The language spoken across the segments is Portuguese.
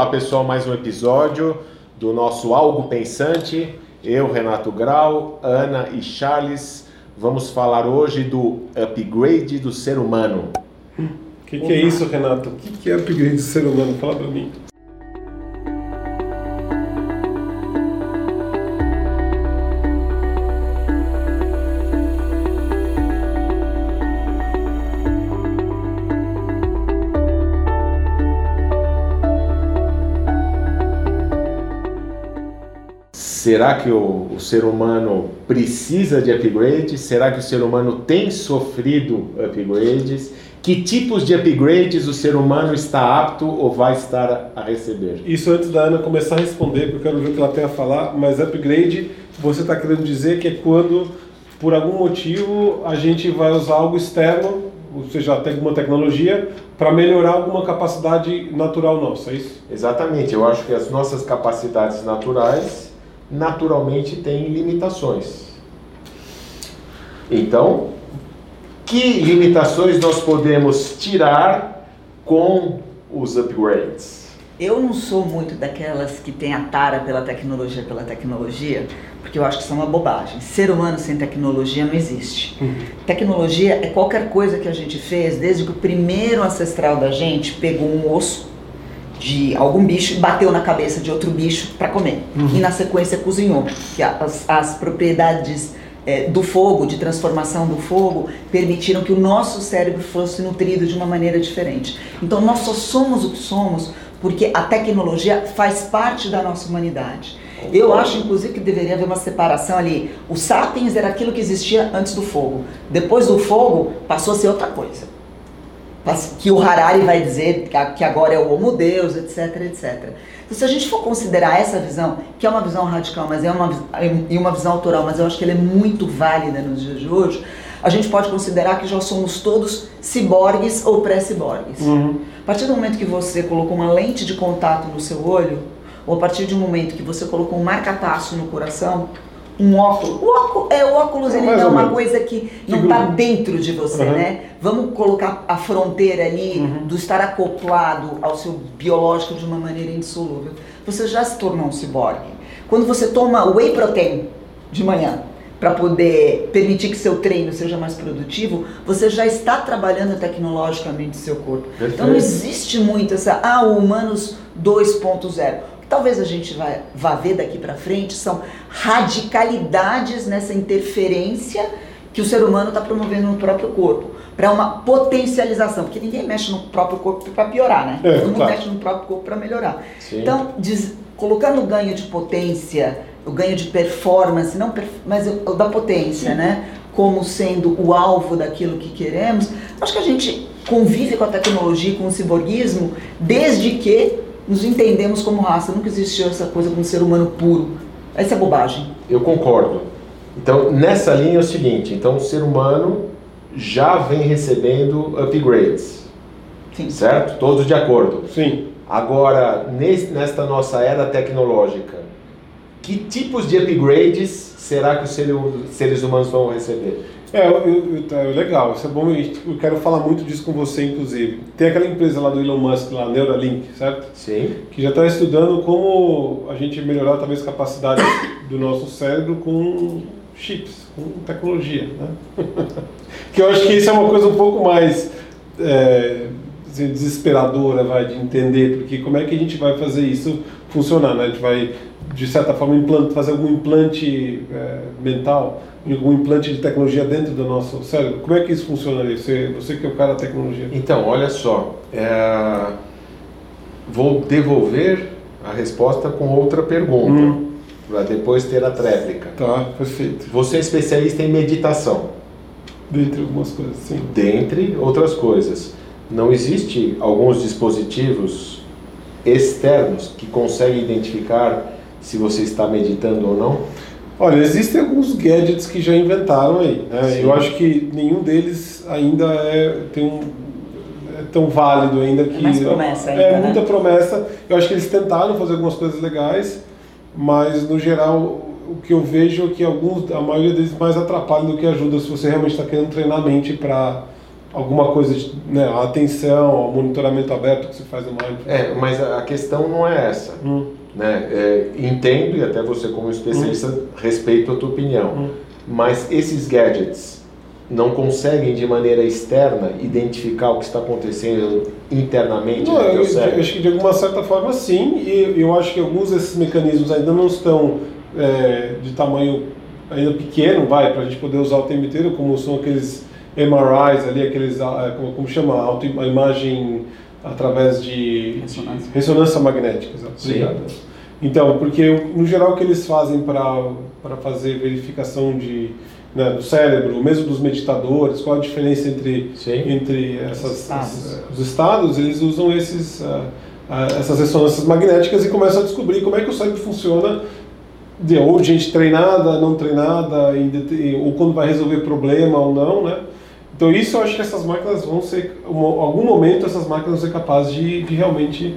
Olá pessoal, mais um episódio do nosso Algo Pensante. Eu, Renato Grau, Ana e Charles, vamos falar hoje do upgrade do ser humano. O que, que, é isso, Renato? O que, que é upgrade do ser humano? Fala para mim. Será que o, o, ser humano precisa de upgrades? Será que o ser humano tem sofrido upgrades? Que tipos de upgrades o ser humano está apto ou vai estar a receber? Isso antes da Ana começar a responder, porque eu quero ver o que ela tem a falar, mas upgrade, você está querendo dizer que é quando, por algum motivo, a gente vai usar algo externo, ou seja, alguma tecnologia, para melhorar alguma capacidade natural nossa, é isso? Exatamente, eu acho que as nossas capacidades naturais naturalmente tem limitações. Então, que limitações nós podemos tirar com os upgrades? Eu não sou muito daquelas que tem a tara pela tecnologia pela tecnologia, porque eu acho que isso é uma bobagem. Ser humano sem tecnologia não existe. Uhum. Tecnologia é qualquer coisa que a gente fez desde que o primeiro ancestral da gente pegou um osso de algum bicho bateu na cabeça de outro bicho para comer. Uhum. E na sequência cozinhou. Que as, as propriedades é, do fogo, de transformação do fogo, permitiram que o nosso cérebro fosse nutrido de uma maneira diferente. Então nós só somos o que somos porque a tecnologia faz parte da nossa humanidade. Eu acho, inclusive, que deveria haver uma separação ali. O sapiens era aquilo que existia antes do fogo. Depois do fogo, passou a ser outra coisa que o Harari vai dizer que agora é o homo deus, etc, etc. Então, se a gente for considerar essa visão, que é uma visão radical, mas é uma, e uma visão autoral, mas eu acho que ela é muito válida nos dias de hoje, a gente pode considerar que já somos todos ciborgues ou pré-ciborgues. Uhum. A partir do momento que você colocou uma lente de contato no seu olho, ou a partir de um momento que você colocou um marca-passo no coração, um óculos. O óculos, é, o óculos ele não é uma coisa que não está dentro de você, uhum. né? Vamos colocar a fronteira ali uhum. do estar acoplado ao seu biológico de uma maneira indissolúvel. Você já se tornou um ciborgue. Quando você toma whey protein de manhã para poder permitir que seu treino seja mais produtivo, você já está trabalhando tecnologicamente seu corpo. Perfeito. Então não existe muito essa, ah, o humanos 2.0 talvez a gente vai, vá ver daqui para frente são radicalidades nessa interferência que o ser humano está promovendo no próprio corpo para uma potencialização, porque ninguém mexe no próprio corpo para piorar, né? É, Todo mundo mexe no próprio corpo para melhorar. Sim. Então, diz, colocando o ganho de potência, o ganho de performance, não mas o, o da potência, Sim. né? Como sendo o alvo daquilo que queremos, acho que a gente convive com a tecnologia, com o ciborguismo, desde que nos entendemos como raça. Nunca existiu essa coisa como ser humano puro. Essa é bobagem. Eu concordo. Então, nessa linha é o seguinte: então, o ser humano já vem recebendo upgrades. Sim. Certo? Todos de acordo. Sim. Agora, nesta nossa era tecnológica, que tipos de upgrades será que os seres humanos vão receber? É, eu, eu, tá, legal, isso é bom, eu quero falar muito disso com você, inclusive. Tem aquela empresa lá do Elon Musk, lá, Neuralink, certo? Sim. Que já está estudando como a gente melhorar talvez a capacidade do nosso cérebro com chips, com tecnologia, né? que eu acho que isso é uma coisa um pouco mais é, desesperadora, vai, de entender, porque como é que a gente vai fazer isso funcionar, né? A gente vai, de certa forma, implante, fazer algum implante é, mental algum implante de tecnologia dentro do nosso cérebro? Como é que isso funcionaria? Você, você que é o cara da tecnologia. Então, olha só, é... vou devolver a resposta com outra pergunta, hum. para depois ter a tréplica. Tá, perfeito. Você é especialista em meditação. Dentre algumas coisas, sim. Dentre outras coisas. Não existe alguns dispositivos externos que conseguem identificar se você está meditando ou não? Olha, existem alguns gadgets que já inventaram aí. Né? Eu acho que nenhum deles ainda é, tem um, é tão válido ainda que. É mais promessa ainda, É né? muita promessa. Eu acho que eles tentaram fazer algumas coisas legais, mas no geral o que eu vejo é que alguns, a maioria deles mais atrapalham do que ajuda se você realmente está querendo treinar a mente para alguma coisa de né, a atenção, o monitoramento aberto que você faz no Mindfulness. É, mas a questão não é essa. Hum. Né? É, entendo, e até você como especialista, Hum. respeito a tua opinião. Hum. Mas esses gadgets não conseguem de maneira externa identificar o que está acontecendo internamente Não, no teu eu acho que de alguma certa forma sim, e eu acho que alguns desses mecanismos ainda não estão é, de tamanho ainda pequeno, vai, para a gente poder usar o tempo inteiro, como são aqueles MRIs ali, aqueles, ah, como, chama, auto, a imagem através de Ressonância. de ressonância magnética. Obrigado. Então, porque no geral o que eles fazem para fazer verificação de, né, do cérebro, mesmo dos meditadores, qual a diferença entre Sim. entre essas, Estados. as- os estados, eles usam esses, ah, ah, essas ressonâncias magnéticas e começam a descobrir como é que o cérebro funciona, de, ou gente treinada, não treinada, em det- ou quando vai resolver problema ou não, né? Então isso eu acho que essas máquinas vão ser, em algum momento essas máquinas vão ser capazes de, de realmente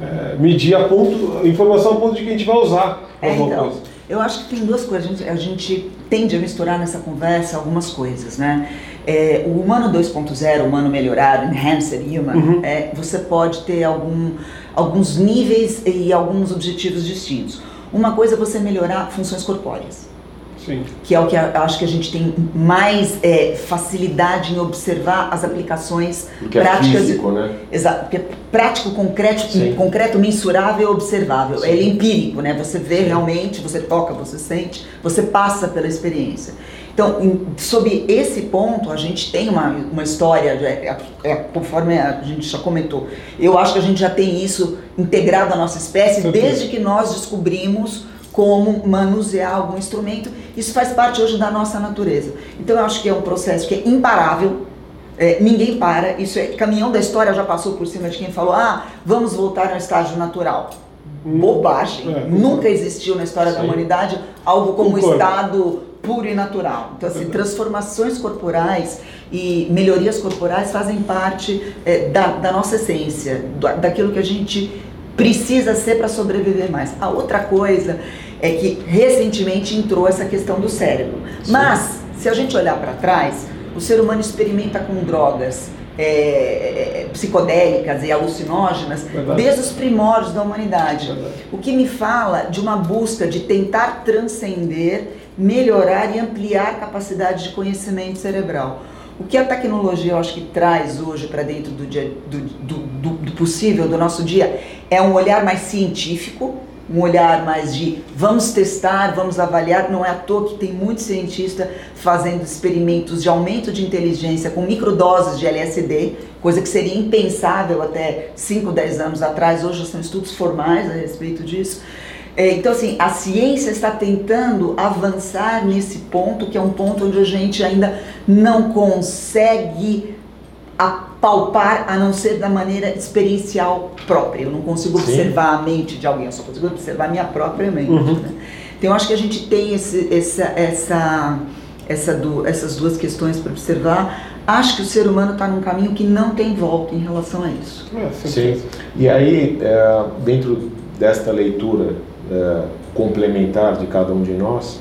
eh, medir a ponto, a informação a ponto de que a gente vai usar É, alguma então, coisa. eu acho que tem duas coisas. A gente, a gente tende a misturar nessa conversa algumas coisas, né? É, o humano 2.0, o humano melhorado, enhanced human, Uhum. é, você pode ter algum, alguns níveis e alguns objetivos distintos. Uma coisa é você melhorar funções corpóreas Sim. que é o que a- acho que a gente tem mais é, facilidade em observar as aplicações Porque é práticas e- físico, né? Exato, porque é prático, concreto, Sim. concreto, mensurável e observável. Sim. Ele é empírico, né? Você vê Sim. realmente, você toca, você sente, você passa pela experiência. Então, em- sob esse ponto, a gente tem uma, uma história, é, é, é, conforme a gente já comentou. Eu acho que a gente já tem isso integrado à nossa espécie desde que nós descobrimos como manusear algum instrumento. Isso faz parte hoje da nossa natureza. Então, eu acho que é um processo que é imparável. É, ninguém para, isso é caminhão da história já passou por cima de quem falou: ah, vamos voltar ao estágio natural. Bobagem. É, Nunca existiu na história da Sim. humanidade algo como Concordo. estado puro e natural. Então, assim, Verdade. transformações corporais e melhorias corporais fazem parte é, da, da nossa essência, do- daquilo que a gente precisa ser para sobreviver mais. A outra coisa é que recentemente entrou essa questão do cérebro. Sim. Mas, se a gente olhar para trás, o ser humano experimenta com drogas é, psicodélicas e alucinógenas Verdade. desde os primórdios da humanidade. Verdade. O que me fala de uma busca de tentar transcender, melhorar e ampliar a capacidade de conhecimento cerebral. O que a tecnologia, eu acho que traz hoje para dentro do, dia, do, do, do, do possível, do nosso dia, é um olhar mais científico, um olhar mais de vamos testar, vamos avaliar. Não é à toa que tem muito cientista fazendo experimentos de aumento de inteligência com microdoses de LSD, coisa que seria impensável até 5, 10 anos atrás. Hoje já são estudos formais a respeito disso. É, então, assim, a ciência está tentando avançar nesse ponto, que é um ponto onde a gente ainda não consegue apalpar, a não ser da maneira experiencial própria. Eu não consigo Sim. observar a mente de alguém, eu só consigo observar a minha própria mente. Uhum. né? Então, eu acho que a gente tem esse, essa, essa, essa du- essas duas questões para observar. Acho que o ser humano está num caminho que não tem volta em relação a isso. É, Sim. E aí, é, dentro desta leitura é, complementar de cada um de nós,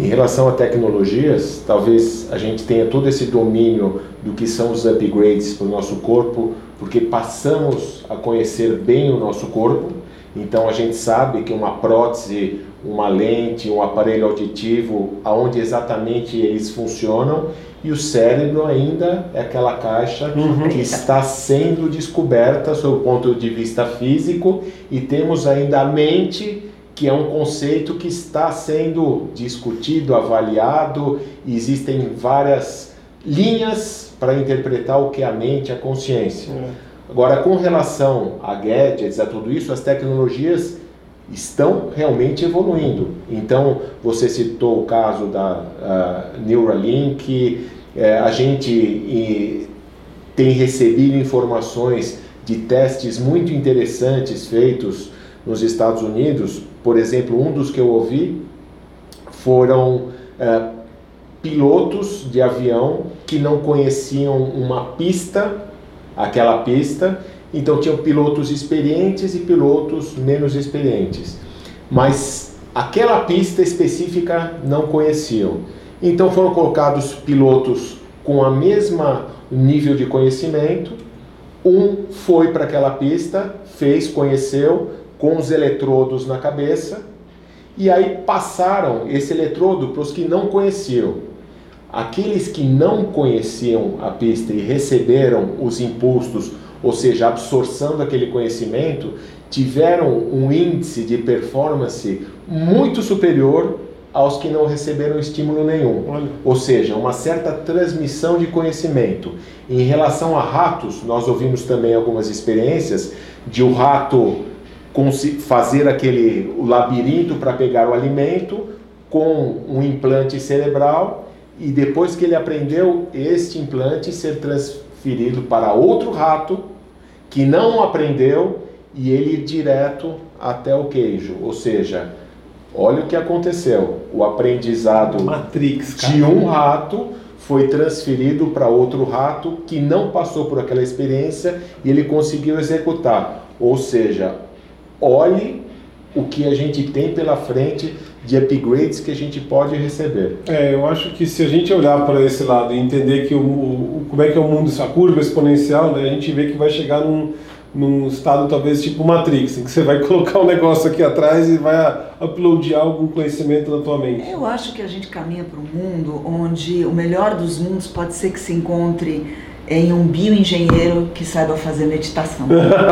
em relação a tecnologias, talvez a gente tenha todo esse domínio do que são os upgrades para o nosso corpo, porque passamos a conhecer bem o nosso corpo, então a gente sabe que uma prótese, uma lente, um aparelho auditivo, aonde exatamente eles funcionam, e o cérebro ainda é aquela caixa Uhum. que está sendo descoberta sob o ponto de vista físico e temos ainda a mente que é um conceito que está sendo discutido, avaliado, e existem várias linhas para interpretar o que é a mente, a consciência. É. Agora, com relação a gadgets, a tudo isso, as tecnologias estão realmente evoluindo. Então, você citou o caso da ah, Neuralink, eh, a gente eh, tem recebido informações de testes muito interessantes feitos nos Estados Unidos. Por exemplo, um dos que eu ouvi foram eh, pilotos de avião que não conheciam uma pista, aquela pista, então tinham pilotos experientes e pilotos menos experientes. Mas aquela pista específica não conheciam. Então foram colocados pilotos com a mesma nível de conhecimento, um foi para aquela pista, fez, conheceu, com os eletrodos na cabeça, e aí passaram esse eletrodo para os que não conheciam. Aqueles que não conheciam a pista e receberam os impulsos, ou seja, absorção daquele conhecimento, tiveram um índice de performance muito superior aos que não receberam estímulo nenhum. Olha. Ou seja, uma certa transmissão de conhecimento. Em relação a ratos, nós ouvimos também algumas experiências de o rato fazer aquele o labirinto para pegar o alimento com um implante cerebral e depois que ele aprendeu este implante ser transferido para outro rato que não aprendeu e ele ir direto até o queijo, ou seja, olha o que aconteceu, o aprendizado Matrix, de um rato foi transferido para outro rato que não passou por aquela experiência e ele conseguiu executar, ou seja, olhe o que a gente tem pela frente de upgrades que a gente pode receber. É, eu acho que se a gente olhar para esse lado e entender que o, o, como é que é o mundo, essa curva exponencial, né, a gente vê que vai chegar num, num estado talvez tipo Matrix, em que você vai colocar um negócio aqui atrás e vai uploadar algum conhecimento na tua mente. Eu acho que a gente caminha para um mundo onde o melhor dos mundos pode ser que se encontre em um bioengenheiro que saiba fazer meditação.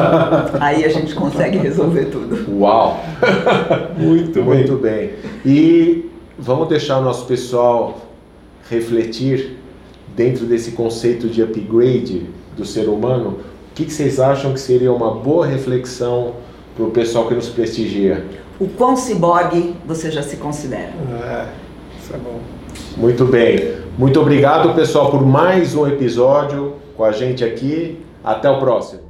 Aí a gente consegue resolver tudo. Uau! Muito, Muito bem. E vamos deixar o nosso pessoal refletir dentro desse conceito de upgrade do ser humano. O que, que vocês acham que seria uma boa reflexão para o pessoal que nos prestigia? O quão ciborgue você já se considera? É, isso é bom. Muito bem. Muito obrigado, pessoal, por mais um episódio com a gente aqui. Até o próximo.